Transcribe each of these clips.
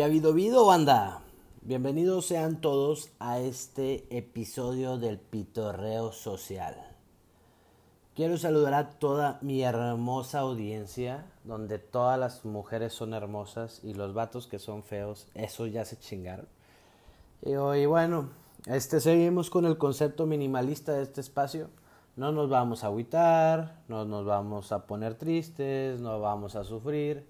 ¿Qué ha habido, habido, banda? Bienvenidos sean todos a este episodio del Pitorreo Social. Quiero saludar a toda mi hermosa audiencia, donde todas las mujeres son hermosas y los vatos que son feos, eso ya se chingaron. Y, y bueno, este seguimos con el concepto minimalista de este espacio. No nos vamos a agüitar, no nos vamos a poner tristes, no vamos a sufrir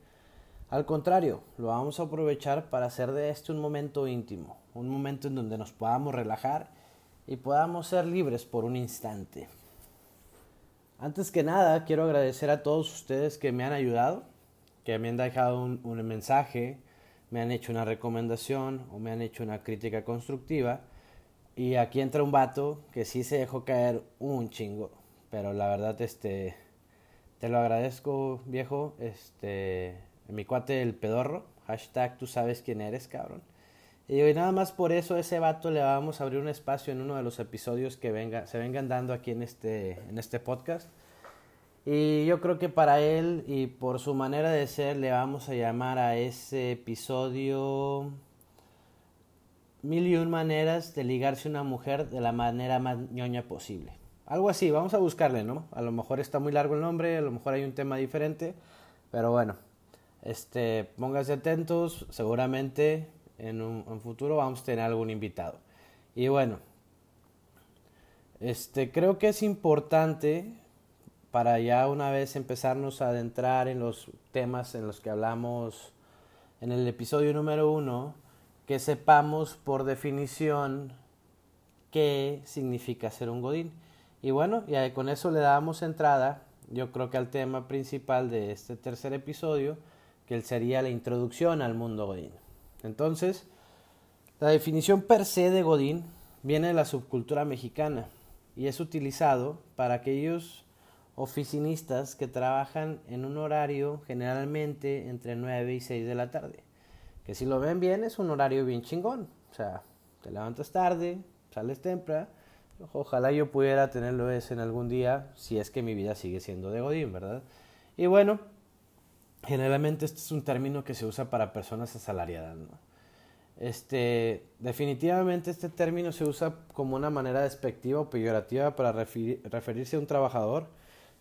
al contrario, lo vamos a aprovechar para hacer de este un momento íntimo, un momento en donde nos podamos relajar y podamos ser libres por un instante. Antes que nada, quiero agradecer a todos ustedes que me han ayudado, que me han dejado un, mensaje, me han hecho una recomendación o me han hecho una crítica constructiva. Y aquí entra un vato que sí se dejó caer un chingo. Pero la verdad, este, te lo agradezco, viejo. Este, mi cuate el pedorro, hashtag tú sabes quién eres, cabrón. Y hoy nada más por eso a ese vato le vamos a abrir un espacio en uno de los episodios que venga, se vengan dando aquí en este, en este podcast. Y yo creo que para él y por su manera de ser le vamos a llamar a ese episodio mil y un maneras de ligarse a una mujer de la manera más ñoña posible. Algo así, vamos a buscarle, ¿no? A lo mejor está muy largo el nombre, a lo mejor hay un tema diferente, pero bueno, este, pónganse atentos, seguramente en un futuro vamos a tener algún invitado. Y bueno, este, creo que es importante para ya una vez empezarnos a adentrar en los temas en los que hablamos en el episodio número uno, que sepamos por definición qué significa ser un godín. Y bueno, y con eso le damos entrada, yo creo que al tema principal de este tercer episodio, que sería la introducción al mundo Godín. Entonces, la definición per se de Godín viene de la subcultura mexicana y es utilizado para aquellos oficinistas que trabajan en un horario generalmente entre 9 y 6 de la tarde. Que si lo ven bien es un horario bien chingón. O sea, te levantas tarde, sales temprano. Ojalá yo pudiera tenerlo ese en algún día si es que mi vida sigue siendo de Godín, ¿verdad? Y bueno, generalmente este es un término que se usa para personas asalariadas. Este, definitivamente este término se usa como una manera despectiva o peyorativa para referirse a un trabajador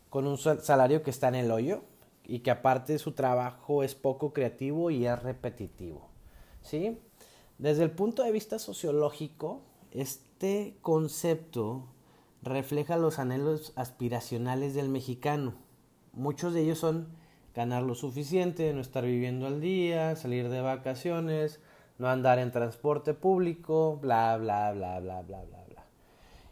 con un salario que está en el hoyo y que aparte su trabajo es poco creativo y es repetitivo. ¿sí? Desde el punto de vista sociológico, este concepto refleja los anhelos aspiracionales del mexicano. Muchos de ellos son ganar lo suficiente, no estar viviendo al día, salir de vacaciones, no andar en transporte público, bla, bla, bla, bla, bla, bla, bla.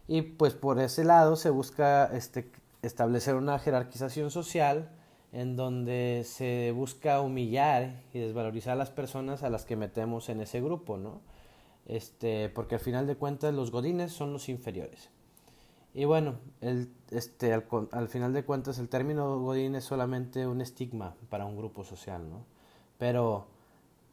Y pues por ese lado se busca este, establecer una jerarquización social en donde se busca humillar y desvalorizar a las personas a las que metemos en ese grupo, ¿no? Este, porque al final de cuentas los godines son los inferiores. Y bueno, el, este, al, final de cuentas el término Godín es solamente un estigma para un grupo social, ¿no? Pero,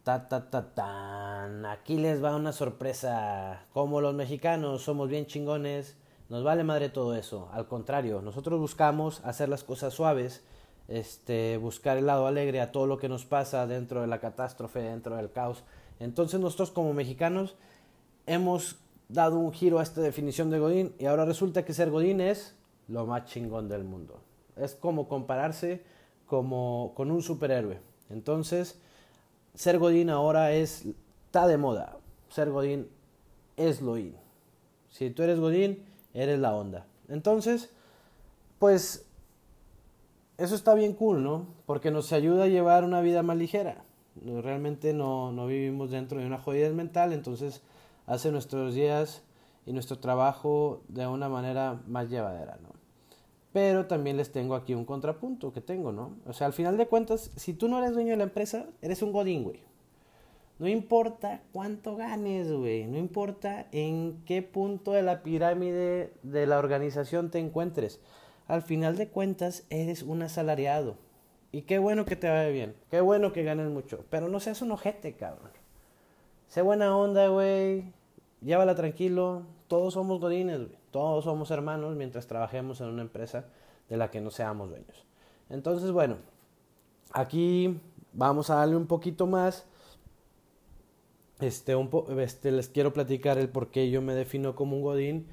ta, ta, ta, tan, aquí les va una sorpresa. Como los mexicanos somos bien chingones, nos vale madre todo eso. Al contrario, nosotros buscamos hacer las cosas suaves, este, buscar el lado alegre a todo lo que nos pasa dentro de la catástrofe, dentro del caos. Entonces nosotros como mexicanos hemos dado un giro a esta definición de Godín y ahora resulta que ser Godín es lo más chingón del mundo. Es como compararse como con un superhéroe. Entonces, ser Godín ahora es está de moda. Ser Godín es lo in. Si tú eres Godín, eres la onda. Entonces, pues eso está bien cool, ¿no? Porque nos ayuda a llevar una vida más ligera. Realmente no, no vivimos dentro de una jodida mental, entonces hace nuestros días y nuestro trabajo de una manera más llevadera, ¿no? Pero también les tengo aquí un contrapunto que tengo, ¿no? O sea, al final de cuentas, si tú no eres dueño de la empresa, eres un godín, güey. No importa cuánto ganes, güey. No importa en qué punto de la pirámide de la organización te encuentres. Al final de cuentas, eres un asalariado. Y qué bueno que te vaya bien. Qué bueno que ganes mucho. Pero no seas un ojete, cabrón. Sé buena onda, güey. Llévala tranquilo. Todos somos godines. Todos somos hermanos mientras trabajemos en una empresa de la que no seamos dueños. Entonces, bueno, aquí vamos a darle un poquito más este, un este, les quiero platicar el por qué yo me defino como un godín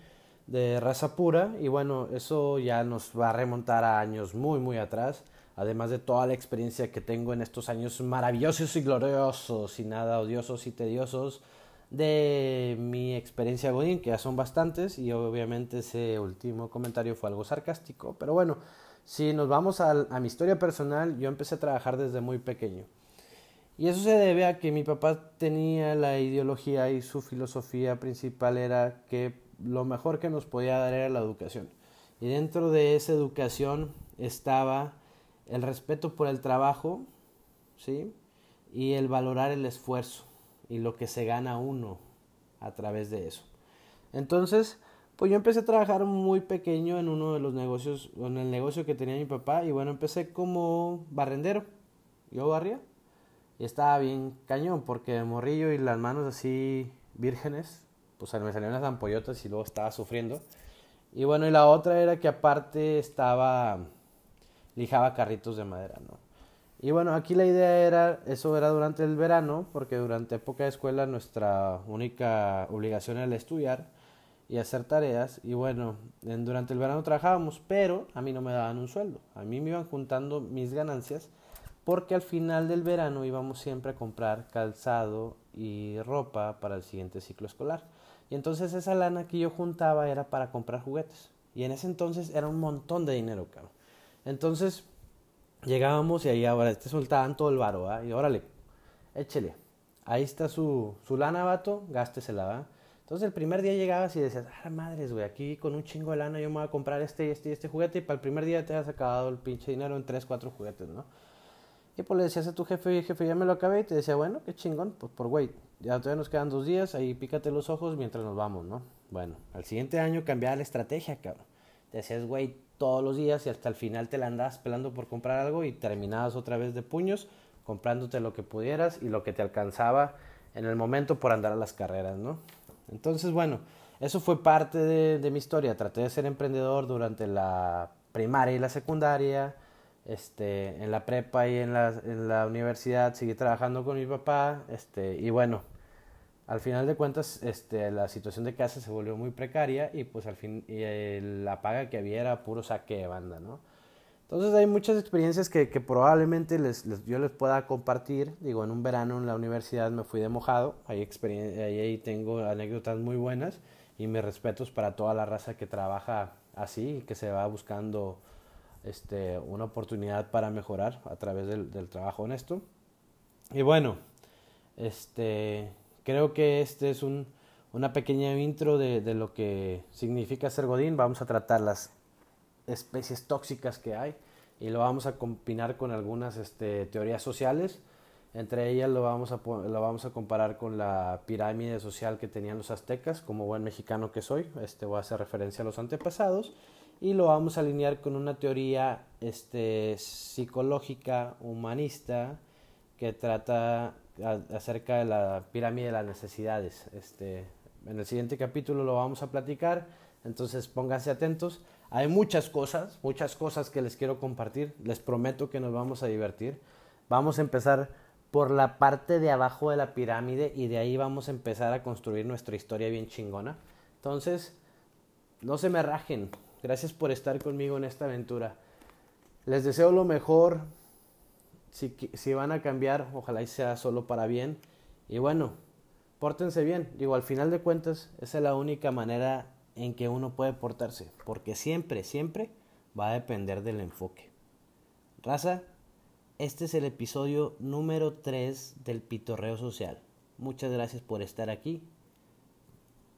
de raza pura y bueno, eso ya nos va a remontar a años muy muy atrás, además de toda la experiencia que tengo en estos años maravillosos y gloriosos y nada odiosos y tediosos de mi experiencia godín, que ya son bastantes y obviamente ese último comentario fue algo sarcástico, pero bueno, si nos vamos a, a mi historia personal, yo empecé a trabajar desde muy pequeño. Y eso se debe a que mi papá tenía la ideología y su filosofía principal era que lo mejor que nos podía dar era la educación. Y dentro de esa educación estaba el respeto por el trabajo, ¿sí? Y el valorar el esfuerzo y lo que se gana uno a través de eso. Entonces, pues yo empecé a trabajar muy pequeño en uno de los negocios, en el negocio que tenía mi papá, y bueno, empecé como barrendero. Yo barría. Y estaba bien cañón, porque de morrillo y las manos así vírgenes, pues me salían las ampollotas y luego estaba sufriendo. Y bueno, y la otra era que aparte estaba, lijaba carritos de madera, ¿no? Y bueno, aquí la idea era, eso era durante el verano, porque durante época de escuela nuestra única obligación era estudiar y hacer tareas. Y bueno, en, durante el verano trabajábamos, pero a mí no me daban un sueldo. A mí me iban juntando mis ganancias, porque al final del verano íbamos siempre a comprar calzado y ropa para el siguiente ciclo escolar. Y entonces esa lana que yo juntaba era para comprar juguetes. Y en ese entonces era un montón de dinero, caro. Entonces llegábamos y ahí ahora te soltaban todo el varo, ¿va? Y órale, échele. Ahí está su, su lana, vato, gástesela, ¿va? Entonces el primer día llegabas y decías, ah, madres, güey, aquí con un chingo de lana yo me voy a comprar este y este y este juguete. Y para el primer día te has acabado el pinche dinero en tres, cuatro juguetes, ¿no? Y pues le decías a tu jefe, jefe, ya me lo acabé. Y te decía, bueno, qué chingón, pues por güey, ya todavía nos quedan dos días, ahí pícate los ojos mientras nos vamos, ¿no? Bueno, al siguiente año cambiaba la estrategia, cabrón. Te decías, güey, todos los días y hasta el final te la andabas pelando por comprar algo y terminabas otra vez de puños, comprándote lo que pudieras y lo que te alcanzaba en el momento por andar a las carreras, ¿no? Entonces, bueno, eso fue parte de, mi historia. Traté de ser emprendedor durante la primaria y la secundaria este, en la prepa y en la, en la universidad seguí trabajando con mi papá, este, y bueno, al final de cuentas, este, la situación de casa se volvió muy precaria y pues al fin y la paga que había era puro saque de banda, ¿no? Entonces hay muchas experiencias que, probablemente les, yo les pueda compartir. Digo, en un verano en la universidad me fui de mojado, ahí, ahí tengo anécdotas muy buenas y mis respetos para toda la raza que trabaja así y que se va buscando este, una oportunidad para mejorar a través del, trabajo honesto. Y bueno, este, creo que este es un, una pequeña intro de, de, lo que significa ser Godín. Vamos a tratar las especies tóxicas que hay y lo vamos a combinar con algunas este, teorías sociales. Entre ellas lo vamos, a, lo vamos a comparar con la pirámide social que tenían los aztecas, como buen mexicano que soy. Este, voy a hacer referencia a los antepasados y lo vamos a alinear con una teoría este, psicológica, humanista, que trata acerca de la pirámide de las necesidades. Este, en el siguiente capítulo lo vamos a platicar, entonces pónganse atentos. Hay muchas cosas, muchas cosas que les quiero compartir. Les prometo que nos vamos a divertir. Vamos a empezar por la parte de abajo de la pirámide y de ahí vamos a empezar a construir nuestra historia bien chingona. Entonces, no se me rajen, Gracias por estar conmigo en esta aventura. Les deseo lo mejor. Si, van a cambiar, ojalá y sea solo para bien. Y bueno, pórtense bien. Digo, al final de cuentas, esa es la única manera en que uno puede portarse. Porque siempre, siempre va a depender del enfoque. Raza, este es el episodio número 3 del Pitorreo Social. Muchas gracias por estar aquí.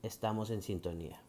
Estamos en sintonía.